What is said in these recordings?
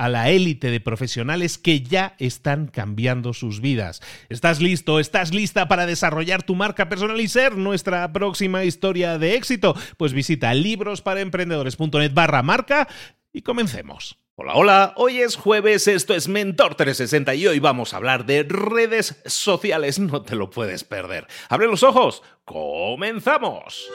a la élite de profesionales que ya están cambiando sus vidas. ¿Estás listo? ¿Estás lista para desarrollar tu marca personal y ser nuestra próxima historia de éxito? Pues visita librosparaemprendedores.net barra marca y comencemos. Hola, hola, hoy es jueves, esto es Mentor 360 y hoy vamos a hablar de redes sociales, no te lo puedes perder. Abre los ojos, comenzamos.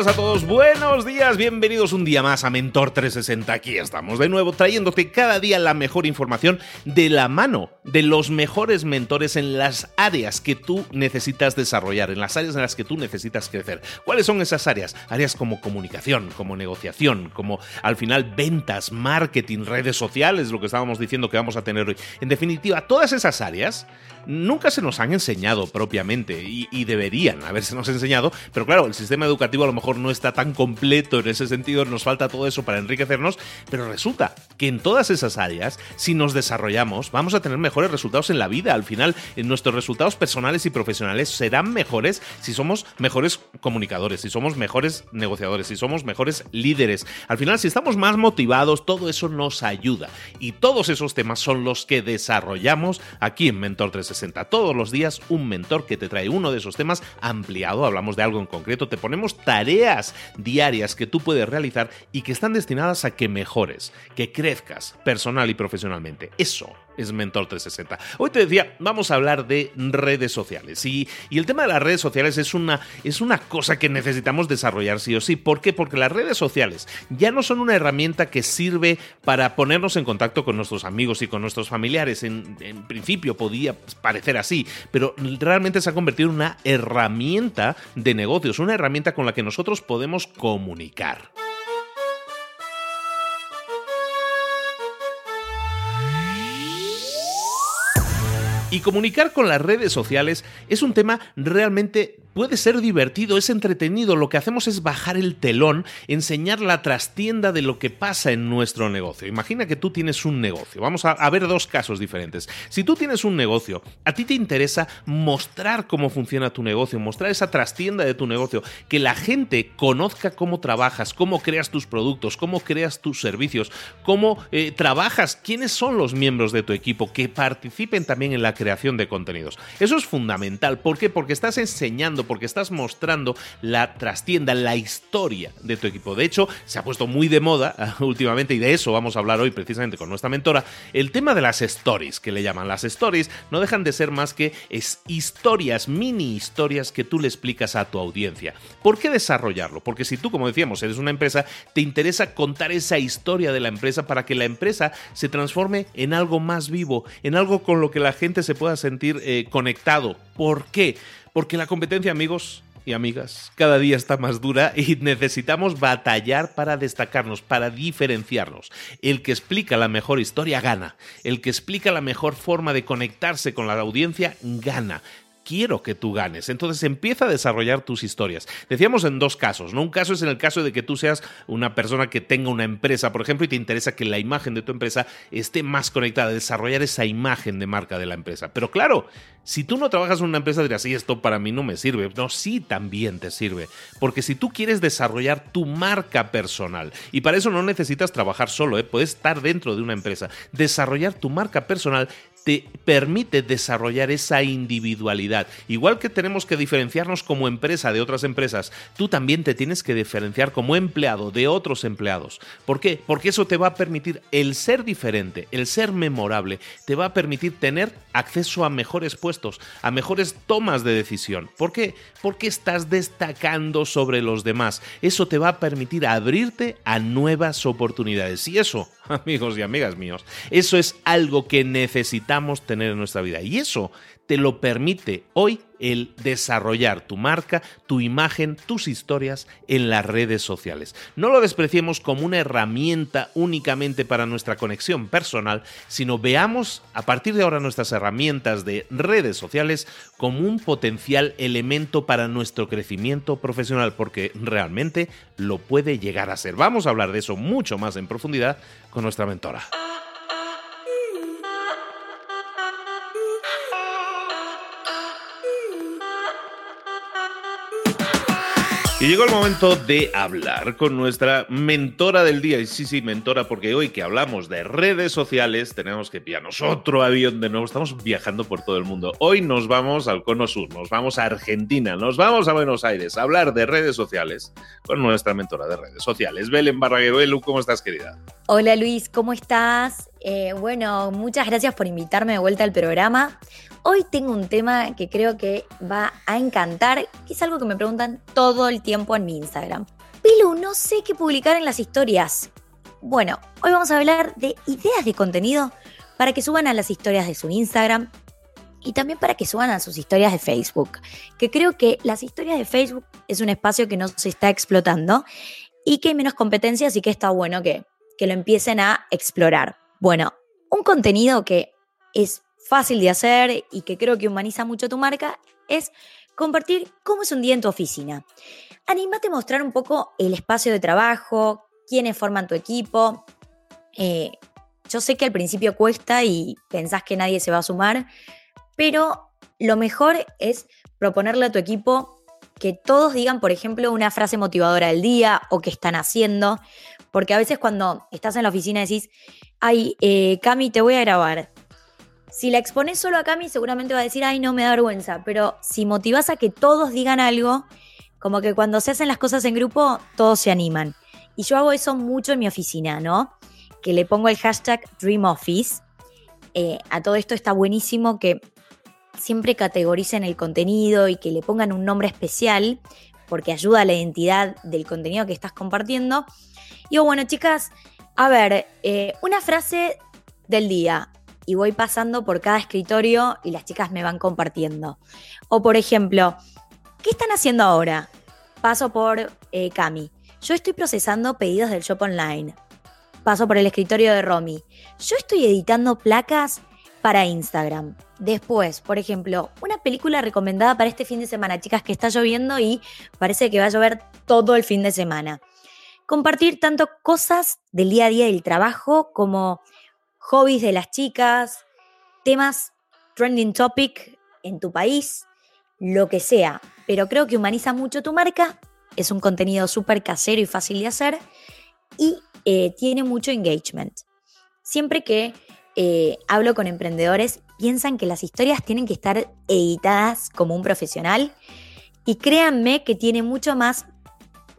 Buenas a todos, buenos días, bienvenidos un día más a Mentor 360. Aquí estamos de nuevo trayéndote cada día la mejor información de la mano de los mejores mentores en las áreas que tú necesitas desarrollar, en las áreas en las que tú necesitas crecer. ¿Cuáles son esas áreas? Áreas como comunicación, como negociación, como al final ventas, marketing, redes sociales, lo que estábamos diciendo que vamos a tener hoy. En definitiva, todas esas áreas nunca se nos han enseñado propiamente y, y deberían haberse nos enseñado, pero claro, el sistema educativo a lo mejor no está tan completo en ese sentido, nos falta todo eso para enriquecernos, pero resulta que en todas esas áreas, si nos desarrollamos, vamos a tener mejores resultados en la vida. Al final, en nuestros resultados personales y profesionales serán mejores si somos mejores comunicadores, si somos mejores negociadores, si somos mejores líderes. Al final, si estamos más motivados, todo eso nos ayuda. Y todos esos temas son los que desarrollamos aquí en Mentor 360. Todos los días un mentor que te trae uno de esos temas ampliado, hablamos de algo en concreto, te ponemos tareas diarias que tú puedes realizar y que están destinadas a que mejores, que crezcas personal y profesionalmente. Eso es Mentor 360. Hoy te decía, vamos a hablar de redes sociales. Y, y, el tema de las redes sociales es una, es una cosa que necesitamos desarrollar sí o sí. ¿Por qué? Porque las redes sociales ya no son una herramienta que sirve para ponernos en contacto con nuestros amigos y con nuestros familiares. En, en principio podía parecer así, pero realmente se ha convertido en una herramienta de negocios, una herramienta con la que nosotros podemos comunicar. Y comunicar con las redes sociales es un tema realmente puede ser divertido, es entretenido. Lo que hacemos es bajar el telón, enseñar la trastienda de lo que pasa en nuestro negocio. Imagina que tú tienes un negocio. Vamos a, ver dos casos diferentes. Si tú tienes un negocio, a ti te interesa mostrar cómo funciona tu negocio, mostrar esa trastienda de tu negocio, que la gente conozca cómo trabajas, cómo creas tus productos, cómo creas tus servicios, cómo eh, trabajas, quiénes son los miembros de tu equipo, que participen también en la creación de contenidos. Eso es fundamental. ¿Por qué? Porque estás enseñando porque estás mostrando la trastienda, la historia de tu equipo. De hecho, se ha puesto muy de moda últimamente y de eso vamos a hablar hoy precisamente con nuestra mentora, el tema de las stories, que le llaman las stories, no dejan de ser más que es historias, mini historias que tú le explicas a tu audiencia. ¿Por qué desarrollarlo? Porque si tú, como decíamos, eres una empresa, te interesa contar esa historia de la empresa para que la empresa se transforme en algo más vivo, en algo con lo que la gente se pueda sentir eh, conectado. ¿Por qué? Porque la competencia, amigos, y amigas, cada día está más dura y necesitamos batallar para destacarnos, para diferenciarnos. El que explica la mejor historia gana. El que explica la mejor forma de conectarse con la audiencia gana quiero que tú ganes. Entonces empieza a desarrollar tus historias. Decíamos en dos casos, ¿no? Un caso es en el caso de que tú seas una persona que tenga una empresa, por ejemplo, y te interesa que la imagen de tu empresa esté más conectada, desarrollar esa imagen de marca de la empresa. Pero claro, si tú no trabajas en una empresa, dirás, sí, esto para mí no me sirve. No, sí también te sirve. Porque si tú quieres desarrollar tu marca personal, y para eso no necesitas trabajar solo, ¿eh? puedes estar dentro de una empresa, desarrollar tu marca personal te permite desarrollar esa individualidad. Igual que tenemos que diferenciarnos como empresa de otras empresas, tú también te tienes que diferenciar como empleado de otros empleados. ¿Por qué? Porque eso te va a permitir el ser diferente, el ser memorable, te va a permitir tener acceso a mejores puestos, a mejores tomas de decisión. ¿Por qué? Porque estás destacando sobre los demás. Eso te va a permitir abrirte a nuevas oportunidades. Y eso amigos y amigas míos. Eso es algo que necesitamos tener en nuestra vida. Y eso te lo permite hoy el desarrollar tu marca, tu imagen, tus historias en las redes sociales. No lo despreciemos como una herramienta únicamente para nuestra conexión personal, sino veamos a partir de ahora nuestras herramientas de redes sociales como un potencial elemento para nuestro crecimiento profesional, porque realmente lo puede llegar a ser. Vamos a hablar de eso mucho más en profundidad con nuestra mentora. Y llegó el momento de hablar con nuestra mentora del día. Y sí, sí, mentora, porque hoy que hablamos de redes sociales, tenemos que pillarnos otro avión de nuevo. Estamos viajando por todo el mundo. Hoy nos vamos al Cono Sur, nos vamos a Argentina, nos vamos a Buenos Aires a hablar de redes sociales con nuestra mentora de redes sociales. Belén Barraguero, ¿cómo estás, querida? Hola, Luis, ¿cómo estás? Eh, bueno, muchas gracias por invitarme de vuelta al programa. Hoy tengo un tema que creo que va a encantar, que es algo que me preguntan todo el tiempo en mi Instagram. Pilu, no sé qué publicar en las historias. Bueno, hoy vamos a hablar de ideas de contenido para que suban a las historias de su Instagram y también para que suban a sus historias de Facebook, que creo que las historias de Facebook es un espacio que no se está explotando y que hay menos competencia, así que está bueno que, que lo empiecen a explorar. Bueno, un contenido que es fácil de hacer y que creo que humaniza mucho tu marca es compartir cómo es un día en tu oficina. Anímate a mostrar un poco el espacio de trabajo, quiénes forman tu equipo. Eh, yo sé que al principio cuesta y pensás que nadie se va a sumar, pero lo mejor es proponerle a tu equipo que todos digan, por ejemplo, una frase motivadora del día o que están haciendo, porque a veces cuando estás en la oficina decís, ay, eh, Cami, te voy a grabar. Si la expones solo a Cami, seguramente va a decir, ay, no me da vergüenza. Pero si motivas a que todos digan algo, como que cuando se hacen las cosas en grupo, todos se animan. Y yo hago eso mucho en mi oficina, ¿no? Que le pongo el hashtag DreamOffice. Eh, a todo esto está buenísimo que siempre categoricen el contenido y que le pongan un nombre especial, porque ayuda a la identidad del contenido que estás compartiendo. Y bueno, chicas, a ver, eh, una frase del día y voy pasando por cada escritorio y las chicas me van compartiendo. O por ejemplo, ¿qué están haciendo ahora? Paso por eh, Cami. Yo estoy procesando pedidos del shop online. Paso por el escritorio de Romy. Yo estoy editando placas para Instagram. Después, por ejemplo, una película recomendada para este fin de semana, chicas, que está lloviendo y parece que va a llover todo el fin de semana. Compartir tanto cosas del día a día del trabajo como hobbies de las chicas, temas trending topic en tu país, lo que sea. Pero creo que humaniza mucho tu marca, es un contenido súper casero y fácil de hacer y eh, tiene mucho engagement. Siempre que eh, hablo con emprendedores, piensan que las historias tienen que estar editadas como un profesional Y créanme que tiene mucho más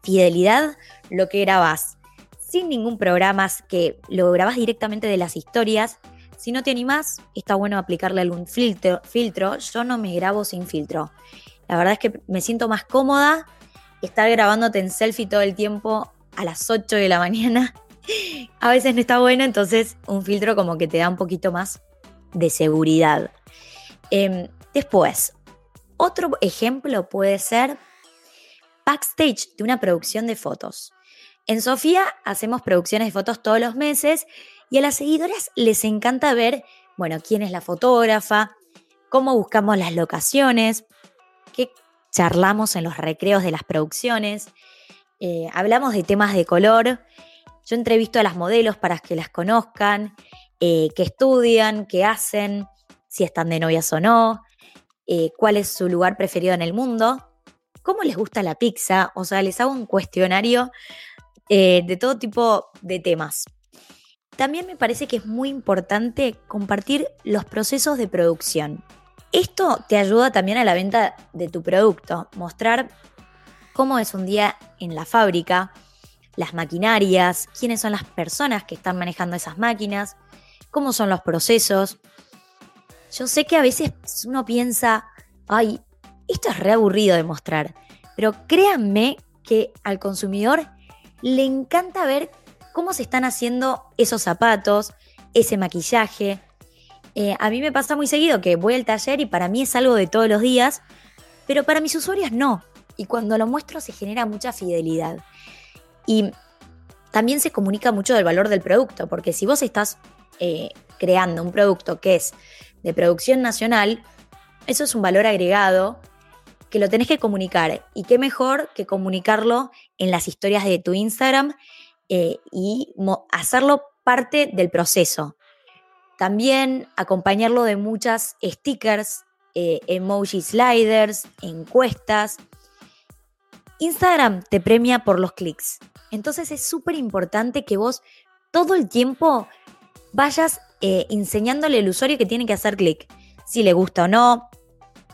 fidelidad lo que grabás sin ningún programa que lo grabás directamente de las historias. Si no te animás, está bueno aplicarle algún filtro, filtro. Yo no me grabo sin filtro. La verdad es que me siento más cómoda estar grabándote en selfie todo el tiempo a las 8 de la mañana. A veces no está bueno, entonces un filtro como que te da un poquito más de seguridad. Em, después, otro ejemplo puede ser backstage de una producción de fotos. En Sofía hacemos producciones de fotos todos los meses y a las seguidoras les encanta ver, bueno, quién es la fotógrafa, cómo buscamos las locaciones, qué charlamos en los recreos de las producciones, eh, hablamos de temas de color, yo entrevisto a las modelos para que las conozcan, eh, qué estudian, qué hacen, si están de novias o no, eh, cuál es su lugar preferido en el mundo, cómo les gusta la pizza, o sea, les hago un cuestionario eh, de todo tipo de temas. También me parece que es muy importante compartir los procesos de producción. Esto te ayuda también a la venta de tu producto, mostrar cómo es un día en la fábrica, las maquinarias, quiénes son las personas que están manejando esas máquinas, cómo son los procesos. Yo sé que a veces uno piensa, ay, esto es re aburrido de mostrar, pero créanme que al consumidor le encanta ver cómo se están haciendo esos zapatos, ese maquillaje. Eh, a mí me pasa muy seguido que voy al taller y para mí es algo de todos los días, pero para mis usuarios no. Y cuando lo muestro se genera mucha fidelidad. Y también se comunica mucho del valor del producto, porque si vos estás eh, creando un producto que es de producción nacional, eso es un valor agregado que lo tenés que comunicar. Y qué mejor que comunicarlo en las historias de tu Instagram eh, y hacerlo parte del proceso. También acompañarlo de muchas stickers, eh, emoji sliders, encuestas. Instagram te premia por los clics. Entonces es súper importante que vos todo el tiempo vayas eh, enseñándole al usuario que tiene que hacer clic. Si le gusta o no,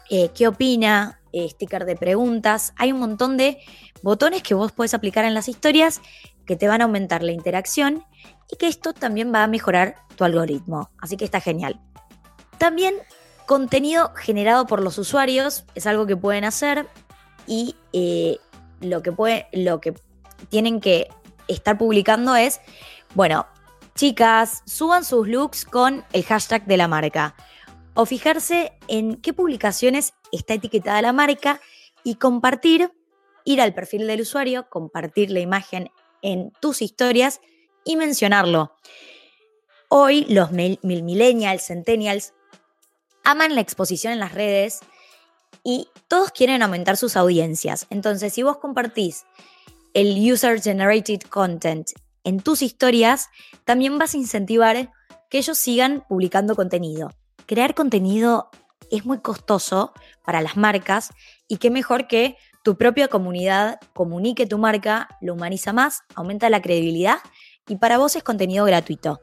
eh, qué opina, eh, sticker de preguntas. Hay un montón de botones que vos puedes aplicar en las historias que te van a aumentar la interacción y que esto también va a mejorar tu algoritmo. Así que está genial. También contenido generado por los usuarios es algo que pueden hacer y lo, que puede, lo que tienen que estar publicando es, bueno, Chicas, suban sus looks con el hashtag de la marca o fijarse en qué publicaciones está etiquetada la marca y compartir, ir al perfil del usuario, compartir la imagen en tus historias y mencionarlo. Hoy los mil millennials, centennials, aman la exposición en las redes y todos quieren aumentar sus audiencias. Entonces, si vos compartís el user generated content en tus historias, también vas a incentivar que ellos sigan publicando contenido. Crear contenido es muy costoso para las marcas y qué mejor que tu propia comunidad comunique tu marca, lo humaniza más, aumenta la credibilidad y para vos es contenido gratuito.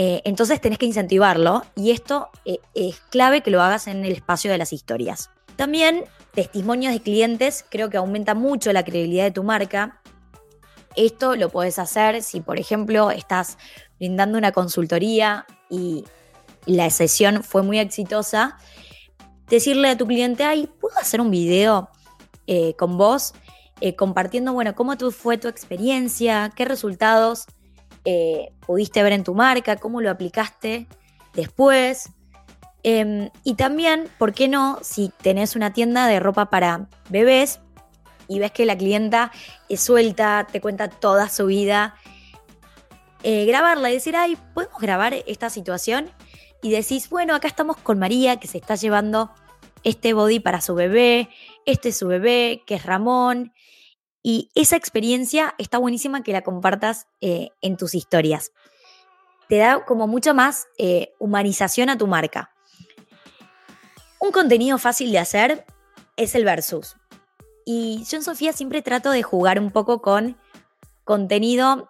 Eh, entonces tenés que incentivarlo y esto eh, es clave que lo hagas en el espacio de las historias. También testimonios de clientes creo que aumenta mucho la credibilidad de tu marca esto lo puedes hacer si, por ejemplo, estás brindando una consultoría y la sesión fue muy exitosa. Decirle a tu cliente, ay, ¿puedo hacer un video eh, con vos? Compartiendo, bueno, cómo fue tu experiencia, qué resultados eh, pudiste ver en tu marca, cómo lo aplicaste después. Em, y también, ¿por qué no? Si tenés una tienda de ropa para bebés, y ves que la clienta es suelta, te cuenta toda su vida, eh, grabarla y decir, ay, ¿podemos grabar esta situación? Y decís, bueno, acá estamos con María, que se está llevando este body para su bebé, este es su bebé, que es Ramón. Y esa experiencia está buenísima que la compartas eh, en tus historias. Te da como mucha más eh, humanización a tu marca. Un contenido fácil de hacer es el versus. Y yo en Sofía siempre trato de jugar un poco con contenido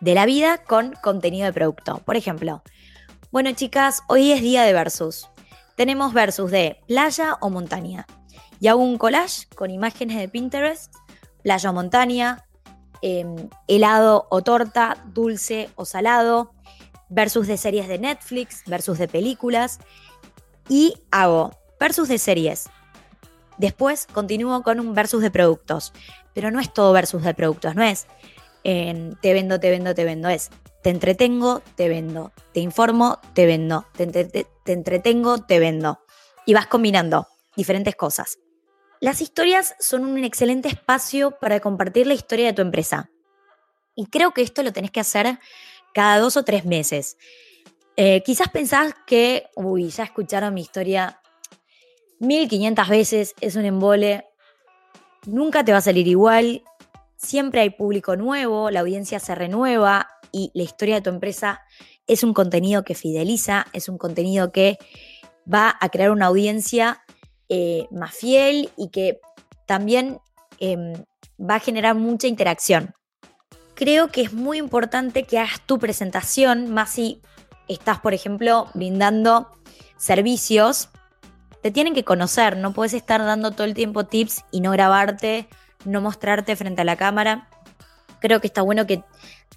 de la vida con contenido de producto. Por ejemplo, bueno chicas, hoy es día de versus. Tenemos versus de playa o montaña. y hago un collage con imágenes de Pinterest, playa o montaña, em, helado o torta, dulce o salado, versus de series de Netflix, versus de películas, y hago versus de series. Después continúo con un versus de productos, pero no es todo versus de productos, no es te vendo, te vendo, te vendo, es te entretengo, te vendo, te informo, te vendo, te entretengo, te vendo. Y vas combinando diferentes cosas. Las historias son un excelente espacio para compartir la historia de tu empresa. Y creo que esto lo tenés que hacer cada dos o tres meses. Eh, quizás pensás que, uy, ya escucharon mi historia 1500 veces, es un embole, nunca te va a salir igual, siempre hay público nuevo, la audiencia se renueva y la historia de tu empresa es un contenido que fideliza, es un contenido que va a crear una audiencia eh, más fiel y que también em, va a generar mucha interacción creo que es muy importante que hagas tu presentación, más si estás, por ejemplo, brindando servicios, te tienen que conocer, no puedes estar dando todo el tiempo tips y no grabarte, no mostrarte frente a la cámara. Creo que está bueno que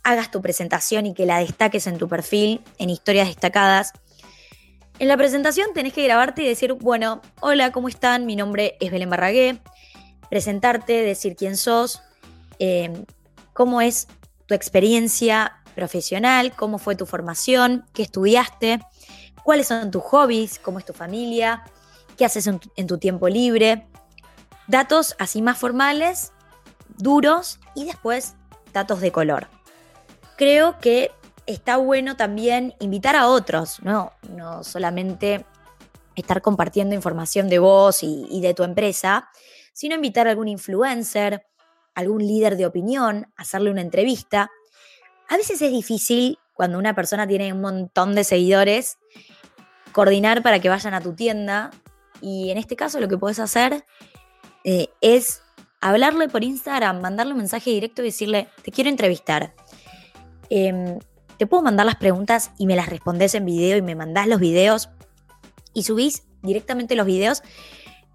hagas tu presentación y que la destaques en tu perfil, en historias destacadas. En la presentación tenés que grabarte y decir, bueno, hola, ¿cómo están? Mi nombre es Belén Barragué. Presentarte, decir quién sos, eh, cómo es tu experiencia profesional, cómo fue tu formación, qué estudiaste, cuáles son tus hobbies, cómo es tu familia, qué haces en tu, tiempo libre. Datos así más formales, duros y después datos de color. Creo que está bueno también invitar a otros, no, no solamente estar compartiendo información de vos y, de tu empresa, sino invitar a algún influencer, algún líder de opinión, hacerle una entrevista. A veces es difícil cuando una persona tiene un montón de seguidores coordinar para que vayan a tu tienda y en este caso lo que puedes hacer eh, es hablarle por Instagram, mandarle un mensaje directo y decirle, te quiero entrevistar. Em, te puedo mandar las preguntas y me las respondes en video y me mandás los videos y subís directamente los videos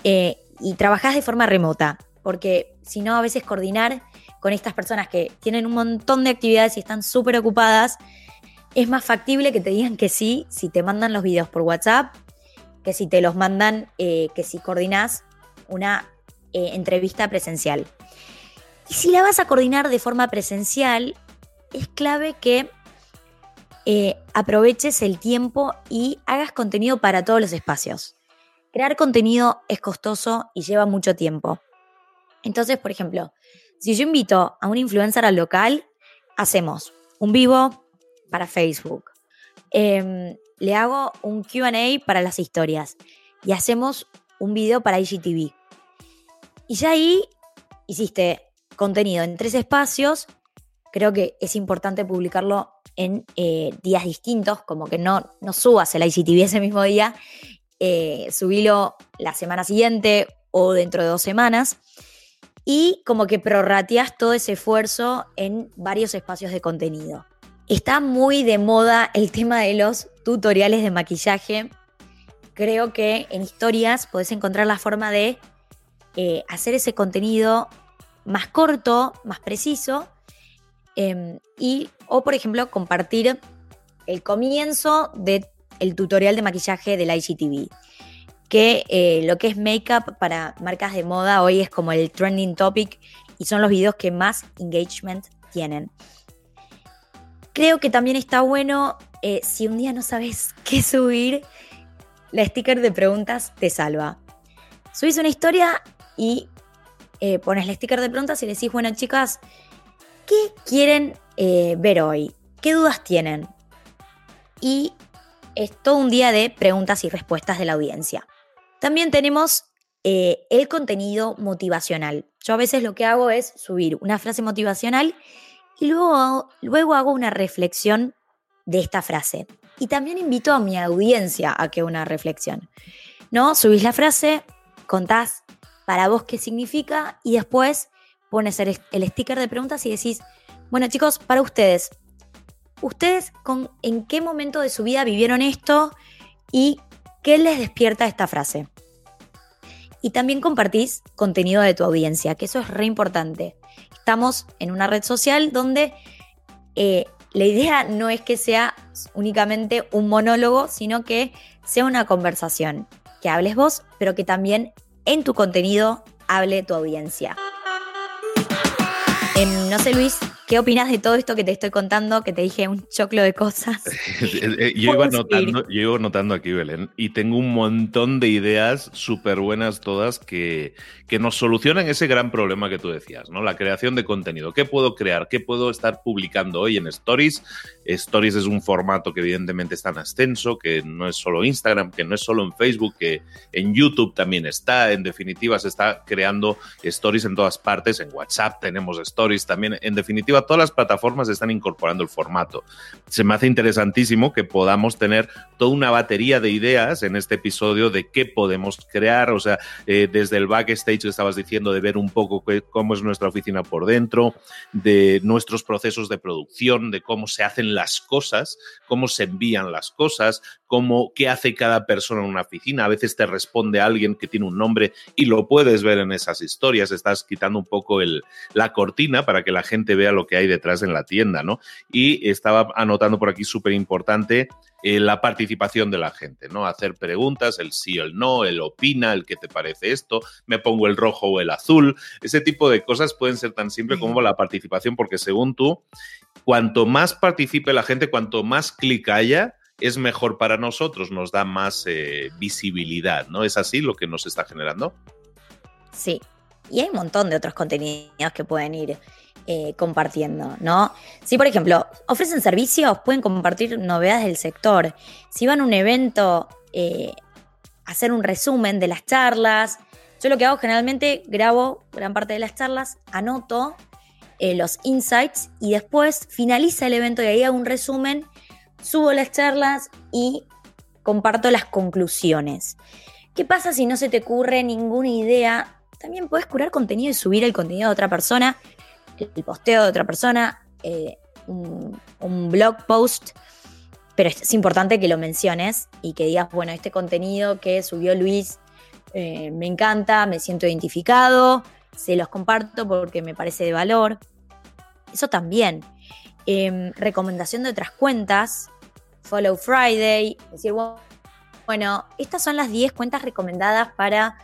eh, y trabajás de forma remota porque si no, a veces coordinar con estas personas que tienen un montón de actividades y están súper ocupadas, es más factible que te digan que sí si te mandan los videos por WhatsApp, que si te los mandan, eh, que si coordinas una eh, entrevista presencial. Y si la vas a coordinar de forma presencial, es clave que eh, aproveches el tiempo y hagas contenido para todos los espacios. Crear contenido es costoso y lleva mucho tiempo. Entonces, por ejemplo, si yo invito a un influencer al local, hacemos un vivo para Facebook. Em, le hago un QA para las historias y hacemos un video para IGTV. Y ya ahí hiciste contenido en tres espacios. Creo que es importante publicarlo en eh, días distintos, como que no, no subas el IGTV ese mismo día, eh, subilo la semana siguiente o dentro de dos semanas y como que prorrateas todo ese esfuerzo en varios espacios de contenido. Está muy de moda el tema de los tutoriales de maquillaje. Creo que en historias podés encontrar la forma de eh, hacer ese contenido más corto, más preciso, em, y, o por ejemplo, compartir el comienzo del tutorial de maquillaje del IGTV que eh, lo que es make-up para marcas de moda hoy es como el trending topic y son los videos que más engagement tienen. Creo que también está bueno eh, si un día no sabes qué subir, la sticker de preguntas te salva. Subís una historia y eh, pones la sticker de preguntas y decís, bueno chicas, ¿qué quieren ver hoy? ¿Qué dudas tienen? Y es todo un día de preguntas y respuestas de la audiencia. También tenemos eh, el contenido motivacional. Yo a veces lo que hago es subir una frase motivacional y luego, luego hago una reflexión de esta frase. Y también invito a mi audiencia a que una reflexión. ¿No? Subís la frase, contás para vos qué significa y después pones el, el sticker de preguntas y decís, bueno chicos, para ustedes, ¿ustedes con, en qué momento de su vida vivieron esto y qué les despierta esta frase? y también compartís contenido de tu audiencia, que eso es re importante. Estamos en una red social donde eh, la idea no es que sea únicamente un monólogo, sino que sea una conversación, que hables vos, pero que también en tu contenido hable tu audiencia. No sé, Luis, ¿Qué opinas de todo esto que te estoy contando? Que te dije un choclo de cosas. Eh, yo, iba notando, yo iba notando aquí, Belén, y tengo un montón de ideas súper buenas todas que, que nos solucionan ese gran problema que tú decías, ¿no? La creación de contenido. ¿Qué puedo crear? ¿Qué puedo estar publicando hoy en Stories? Stories es un formato que evidentemente está en ascenso, que no es solo Instagram, que no es solo en Facebook, que en YouTube también está. En definitiva, se está creando Stories en todas partes. En WhatsApp tenemos Stories también. En definitiva, todas las plataformas están incorporando el formato. Se me hace interesantísimo que podamos tener toda una batería de ideas en este episodio de qué podemos crear, o sea, eh, desde el backstage que estabas diciendo, de ver un poco cómo es nuestra oficina por dentro, de nuestros procesos de producción, de cómo se hacen las cosas, cómo se envían las cosas, cómo, qué hace cada persona en una oficina. A veces te responde alguien que tiene un nombre y lo puedes ver en esas historias. Estás quitando un poco el, la cortina para que la gente vea lo que hay detrás en la tienda, ¿no? Y estaba anotando por aquí súper importante eh, la participación de la gente, ¿no? Hacer preguntas, el sí o el no, el opina, el qué te parece esto, me pongo el rojo o el azul. Ese tipo de cosas pueden ser tan simples como la participación, porque según tú, cuanto más participe la gente, cuanto más clic haya, es mejor para nosotros, nos da más eh, visibilidad, ¿no? ¿Es así lo que nos está generando? Sí, y hay un montón de otros contenidos que pueden ir eh, compartiendo, ¿no? Si, por ejemplo, ofrecen servicios, pueden compartir novedades del sector. Si van a un evento, eh, hacer un resumen de las charlas. Yo lo que hago generalmente, grabo gran parte de las charlas, anoto eh, los insights y después finaliza el evento y ahí hago un resumen, subo las charlas y comparto las conclusiones. ¿Qué pasa si no se te ocurre ninguna idea? También puedes curar contenido y subir el contenido de otra persona el posteo de otra persona, eh, un, blog post, pero es, importante que lo menciones y que digas, bueno, este contenido que subió Luis eh, me encanta, me siento identificado, se los comparto porque me parece de valor. Eso también. Em, recomendación de otras cuentas, Follow Friday, decir, bueno, estas son las 10 cuentas recomendadas para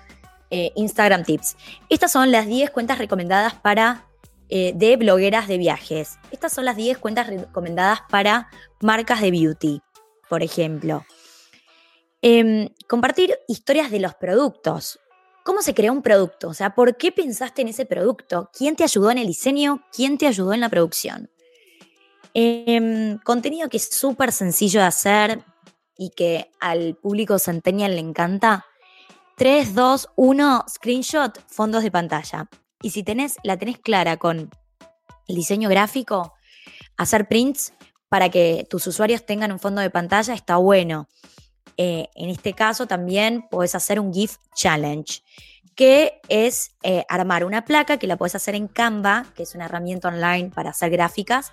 eh, Instagram Tips. Estas son las 10 cuentas recomendadas para eh, de blogueras de viajes. Estas son las 10 cuentas recomendadas para marcas de beauty, por ejemplo. Em, compartir historias de los productos. ¿Cómo se creó un producto? O sea, ¿por qué pensaste en ese producto? ¿Quién te ayudó en el diseño? ¿Quién te ayudó en la producción? Em, contenido que es súper sencillo de hacer y que al público centennial le encanta. 3, 2, 1, screenshot, fondos de pantalla. Y si tenés, la tenés clara con el diseño gráfico, hacer prints para que tus usuarios tengan un fondo de pantalla está bueno. Eh, en este caso también puedes hacer un GIF Challenge, que es eh, armar una placa que la puedes hacer en Canva, que es una herramienta online para hacer gráficas,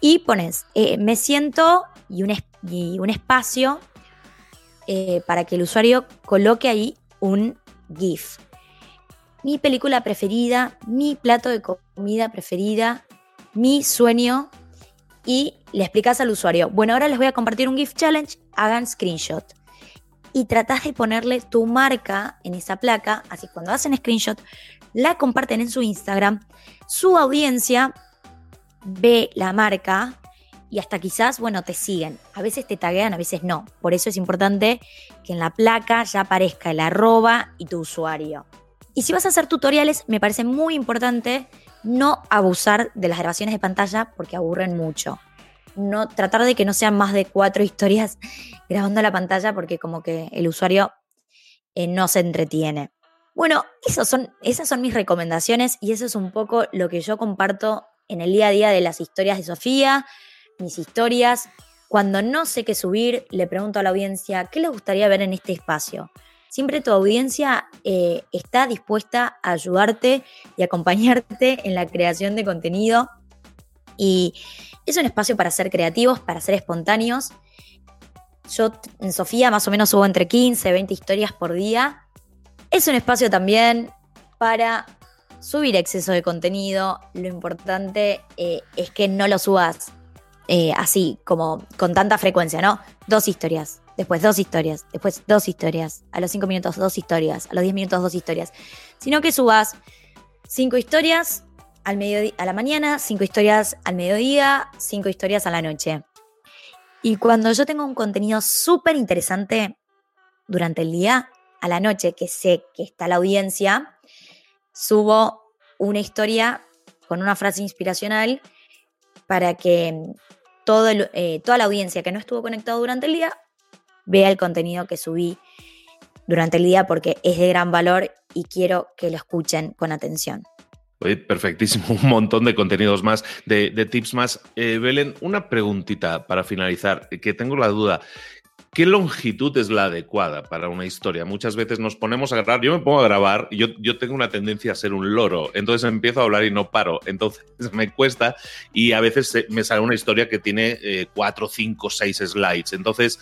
y pones eh, me siento y un, y un espacio para que el usuario coloque ahí un GIF mi película preferida, mi plato de comida preferida, mi sueño y le explicas al usuario, bueno, ahora les voy a compartir un gift challenge, hagan screenshot. Y tratás de ponerle tu marca en esa placa, así cuando hacen screenshot, la comparten en su Instagram, su audiencia ve la marca y hasta quizás, bueno, te siguen. A veces te taguean, a veces no. Por eso es importante que en la placa ya aparezca el arroba y tu usuario. Y si vas a hacer tutoriales, me parece muy importante no abusar de las grabaciones de pantalla porque aburren mucho. No, tratar de que no sean más de cuatro historias grabando la pantalla porque como que el usuario eh, no se entretiene. Bueno, son, esas son mis recomendaciones y eso es un poco lo que yo comparto en el día a día de las historias de Sofía, mis historias. Cuando no sé qué subir, le pregunto a la audiencia, ¿qué les gustaría ver en este espacio? Siempre tu audiencia eh, está dispuesta a ayudarte y acompañarte en la creación de contenido. Y es un espacio para ser creativos, para ser espontáneos. Yo en Sofía más o menos subo entre 15, 20 historias por día. Es un espacio también para subir exceso de contenido. Lo importante eh, es que no lo subas eh, así, como con tanta frecuencia, ¿no? Dos historias, después dos historias, después dos historias, a los cinco minutos dos historias, a los diez minutos dos historias. Sino que subas cinco historias al a la mañana, cinco historias al mediodía, cinco historias a la noche. Y cuando yo tengo un contenido súper interesante durante el día, a la noche, que sé que está la audiencia, subo una historia con una frase inspiracional para que todo eh, toda la audiencia que no estuvo conectado durante el día vea el contenido que subí durante el día porque es de gran valor y quiero que lo escuchen con atención. perfectísimo, un montón de contenidos más, de, tips más. Eh, Belén, una preguntita para finalizar, que tengo la duda. ¿Qué longitud es la adecuada para una historia? Muchas veces nos ponemos a grabar, yo me pongo a grabar, yo, yo tengo una tendencia a ser un loro, entonces empiezo a hablar y no paro, entonces me cuesta y a veces me sale una historia que tiene eh, cuatro, cinco, seis slides, entonces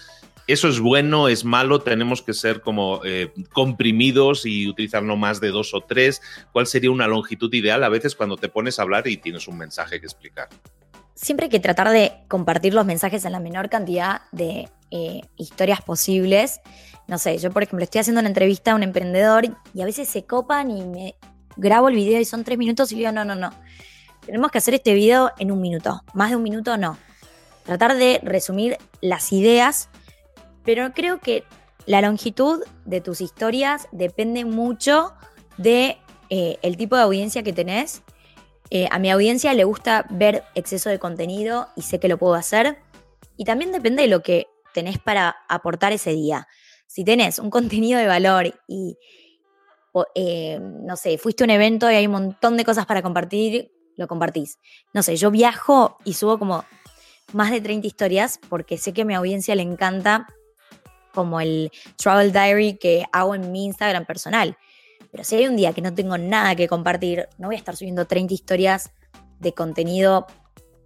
¿Eso es bueno, es malo? ¿Tenemos que ser como eh, comprimidos y utilizar no más de dos o tres? ¿Cuál sería una longitud ideal a veces cuando te pones a hablar y tienes un mensaje que explicar? Siempre hay que tratar de compartir los mensajes en la menor cantidad de eh, historias posibles. No sé, yo por ejemplo estoy haciendo una entrevista a un emprendedor y a veces se copan y me grabo el video y son tres minutos y digo, no, no, no. Tenemos que hacer este video en un minuto. Más de un minuto no. Tratar de resumir las ideas, pero creo que la longitud de tus historias depende mucho de eh, el tipo de audiencia que tenés. Eh, a mi audiencia le gusta ver exceso de contenido y sé que lo puedo hacer. Y también depende de lo que tenés para aportar ese día. Si tenés un contenido de valor y, eh, no sé, fuiste a un evento y hay un montón de cosas para compartir, lo compartís. No sé, yo viajo y subo como más de 30 historias porque sé que a mi audiencia le encanta como el travel diary que hago en mi Instagram personal. Pero si hay un día que no tengo nada que compartir, no voy a estar subiendo 30 historias de contenido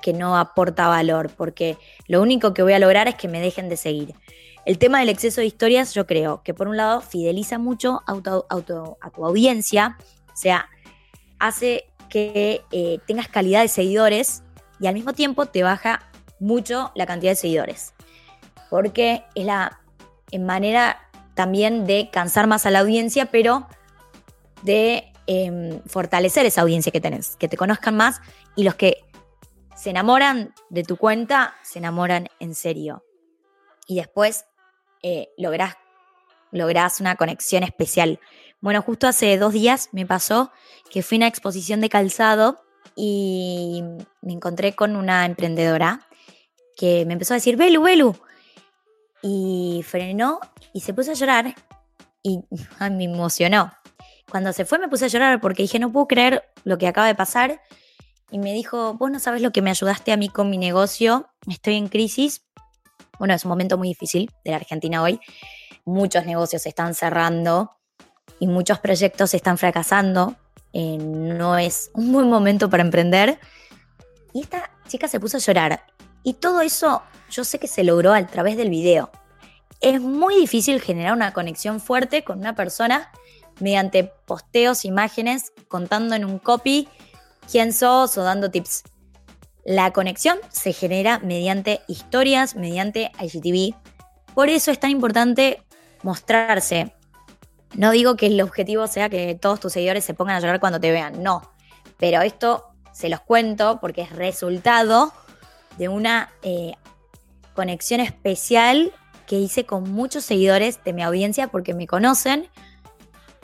que no aporta valor, porque lo único que voy a lograr es que me dejen de seguir. El tema del exceso de historias, yo creo que por un lado fideliza mucho a tu, audiencia, o sea, hace que eh, tengas calidad de seguidores y al mismo tiempo te baja mucho la cantidad de seguidores, porque es la manera también de cansar más a la audiencia, pero de em, fortalecer esa audiencia que tenés, que te conozcan más y los que se enamoran de tu cuenta, se enamoran en serio. Y después eh, lográs, una conexión especial. Bueno, justo hace dos días me pasó que fui a una exposición de calzado y me encontré con una emprendedora que me empezó a decir, Belu, Belu. Y frenó y se puso a llorar y me emocionó. Cuando se fue me puse a llorar porque dije, no puedo creer lo que acaba de pasar y me dijo, vos no sabes lo que me ayudaste a mí con mi negocio, estoy en crisis. Bueno, es un momento muy difícil de la Argentina hoy. Muchos negocios se están cerrando y muchos proyectos están fracasando. Eh, no es un buen momento para emprender. Y esta chica se puso a llorar. Y todo eso yo sé que se logró a través del video. Es muy difícil generar una conexión fuerte con una persona mediante posteos, imágenes, contando en un copy quién sos o dando tips. La conexión se genera mediante historias, mediante IGTV. Por eso es tan importante mostrarse. No digo que el objetivo sea que todos tus seguidores se pongan a llorar cuando te vean, no. Pero esto se los cuento porque es resultado de una eh, conexión especial que hice con muchos seguidores de mi audiencia porque me conocen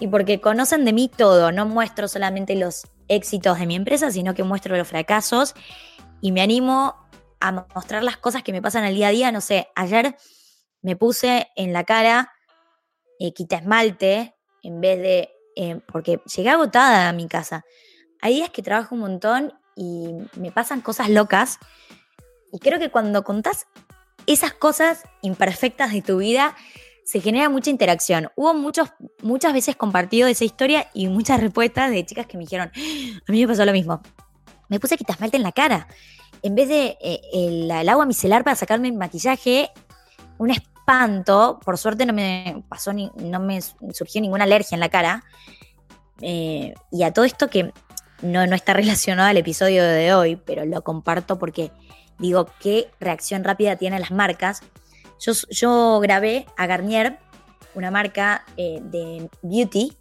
y porque conocen de mí todo. No muestro solamente los éxitos de mi empresa, sino que muestro los fracasos y me animo a mostrar las cosas que me pasan al día a día. No sé, ayer me puse en la cara eh, quita esmalte en vez de... Eh, porque llegué agotada a mi casa. Hay días que trabajo un montón y me pasan cosas locas. Y creo que cuando contás esas cosas imperfectas de tu vida, se genera mucha interacción. Hubo muchos, muchas veces compartido esa historia y muchas respuestas de chicas que me dijeron, a mí me pasó lo mismo. Me puse quitasmalte en la cara. En vez de eh, el, agua micelar para sacarme el maquillaje, una espanto, por suerte no me pasó no me surgió ninguna alergia en la cara. Eh, y a todo esto que no, no está relacionado al episodio de hoy, pero lo comparto porque digo, qué reacción rápida tienen las marcas. Yo, yo grabé a Garnier, una marca eh, de beauty,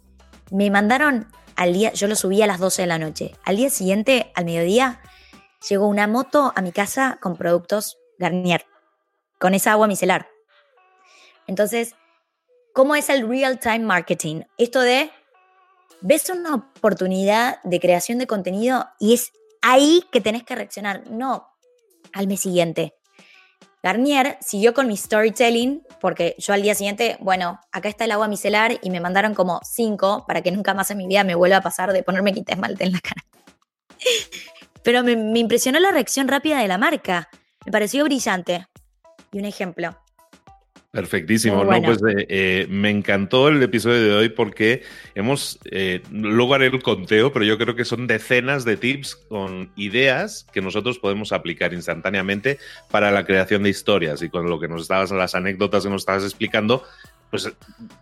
me mandaron al día, yo lo subí a las 12 de la noche. Al día siguiente, al mediodía, llegó una moto a mi casa con productos Garnier, con esa agua micelar. Entonces, ¿cómo es el real time marketing? Esto de, ves una oportunidad de creación de contenido y es ahí que tenés que reaccionar, no al mes siguiente. Garnier siguió con mi storytelling porque yo al día siguiente, bueno, acá está el agua micelar y me mandaron como cinco para que nunca más en mi vida me vuelva a pasar de ponerme quita esmalte en la cara. Pero me, me impresionó la reacción rápida de la marca. Me pareció brillante. Y un ejemplo. Perfectísimo, ¿no? Pues eh, eh, me encantó el episodio de hoy porque hemos, eh, luego haré el conteo, pero yo creo que son decenas de tips con ideas que nosotros podemos aplicar instantáneamente para la creación de historias. Y con lo que nos estabas, las anécdotas que nos estabas explicando, pues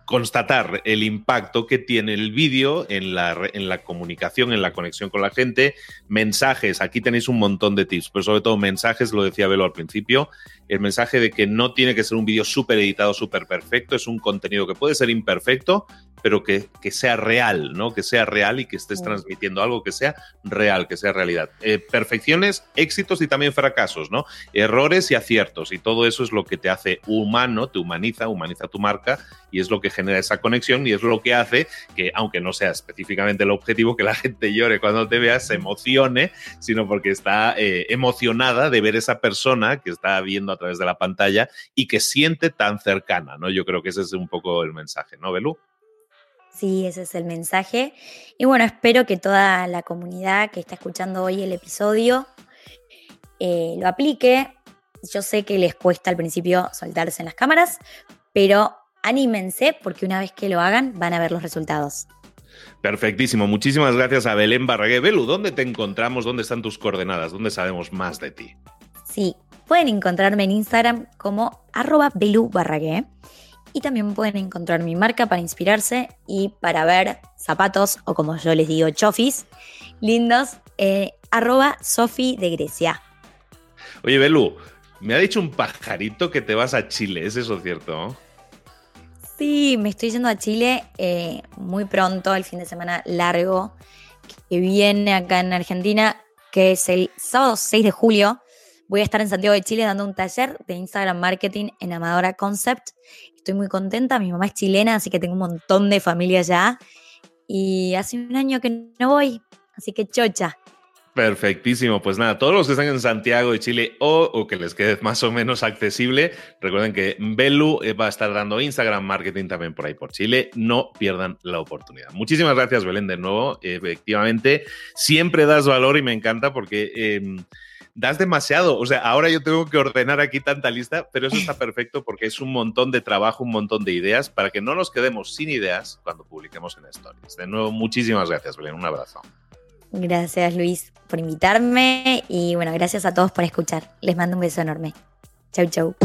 constatar el impacto que tiene el vídeo en la, en la comunicación, en la conexión con la gente, mensajes, aquí tenéis un montón de tips, pero sobre todo mensajes, lo decía Velo al principio, el mensaje de que no tiene que ser un vídeo súper editado, súper perfecto, es un contenido que puede ser imperfecto, pero que, que, sea real, ¿no? Que sea real y que estés transmitiendo algo que sea real, que sea realidad. Eh, perfecciones, éxitos y también fracasos, ¿no? Errores y aciertos. Y todo eso es lo que te hace humano, te humaniza, humaniza tu marca y es lo que genera esa conexión y es lo que hace que, aunque no sea específicamente el objetivo, que la gente llore cuando te vea, se emocione, sino porque está eh, emocionada de ver esa persona que está viendo a través de la pantalla y que siente tan cercana, ¿no? Yo creo que ese es un poco el mensaje, ¿no, Belú? Sí, ese es el mensaje. Y bueno, espero que toda la comunidad que está escuchando hoy el episodio eh, lo aplique. Yo sé que les cuesta al principio soltarse en las cámaras, pero anímense porque una vez que lo hagan van a ver los resultados. Perfectísimo. Muchísimas gracias a Belén Barragué. Belu, ¿dónde te encontramos? ¿Dónde están tus coordenadas? ¿Dónde sabemos más de ti? Sí, pueden encontrarme en Instagram como arroba Belu Barragué y también pueden encontrar mi marca para inspirarse y para ver zapatos o como yo les digo chofis lindos eh, arroba Sofi de Grecia. Oye Belu, me ha dicho un pajarito que te vas a Chile, ¿es eso cierto? Sí, me estoy yendo a Chile eh, muy pronto, el fin de semana largo que viene acá en Argentina, que es el sábado 6 de julio. Voy a estar en Santiago de Chile dando un taller de Instagram Marketing en Amadora Concept estoy muy contenta. Mi mamá es chilena, así que tengo un montón de familia allá. Y hace un año que no voy, así que chocha. Perfectísimo, pues nada, todos los que están en Santiago de Chile o, o, que les quede más o menos accesible, recuerden que Belu eh, va a estar dando Instagram Marketing también por ahí por Chile, no pierdan la oportunidad. Muchísimas gracias Belén de nuevo, efectivamente, siempre das valor y me encanta porque... Eh, das demasiado. O sea, ahora yo tengo que ordenar aquí tanta lista, pero eso está perfecto porque es un montón de trabajo, un montón de ideas para que no nos quedemos sin ideas cuando publiquemos en Stories. De nuevo, muchísimas gracias, Belén. Un abrazo. Gracias, Luis, por invitarme y bueno, gracias a todos por escuchar. Les mando un beso enorme. Chau, chau.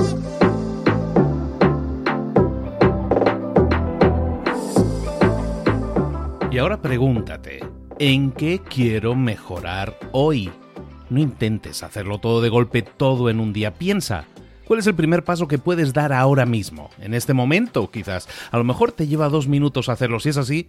Y ahora pregúntate, ¿en qué quiero mejorar hoy? No intentes hacerlo todo de golpe, todo en un día. Piensa, ¿cuál es el primer paso que puedes dar ahora mismo? En este momento, quizás. A lo mejor te lleva dos minutos hacerlo. Si es así,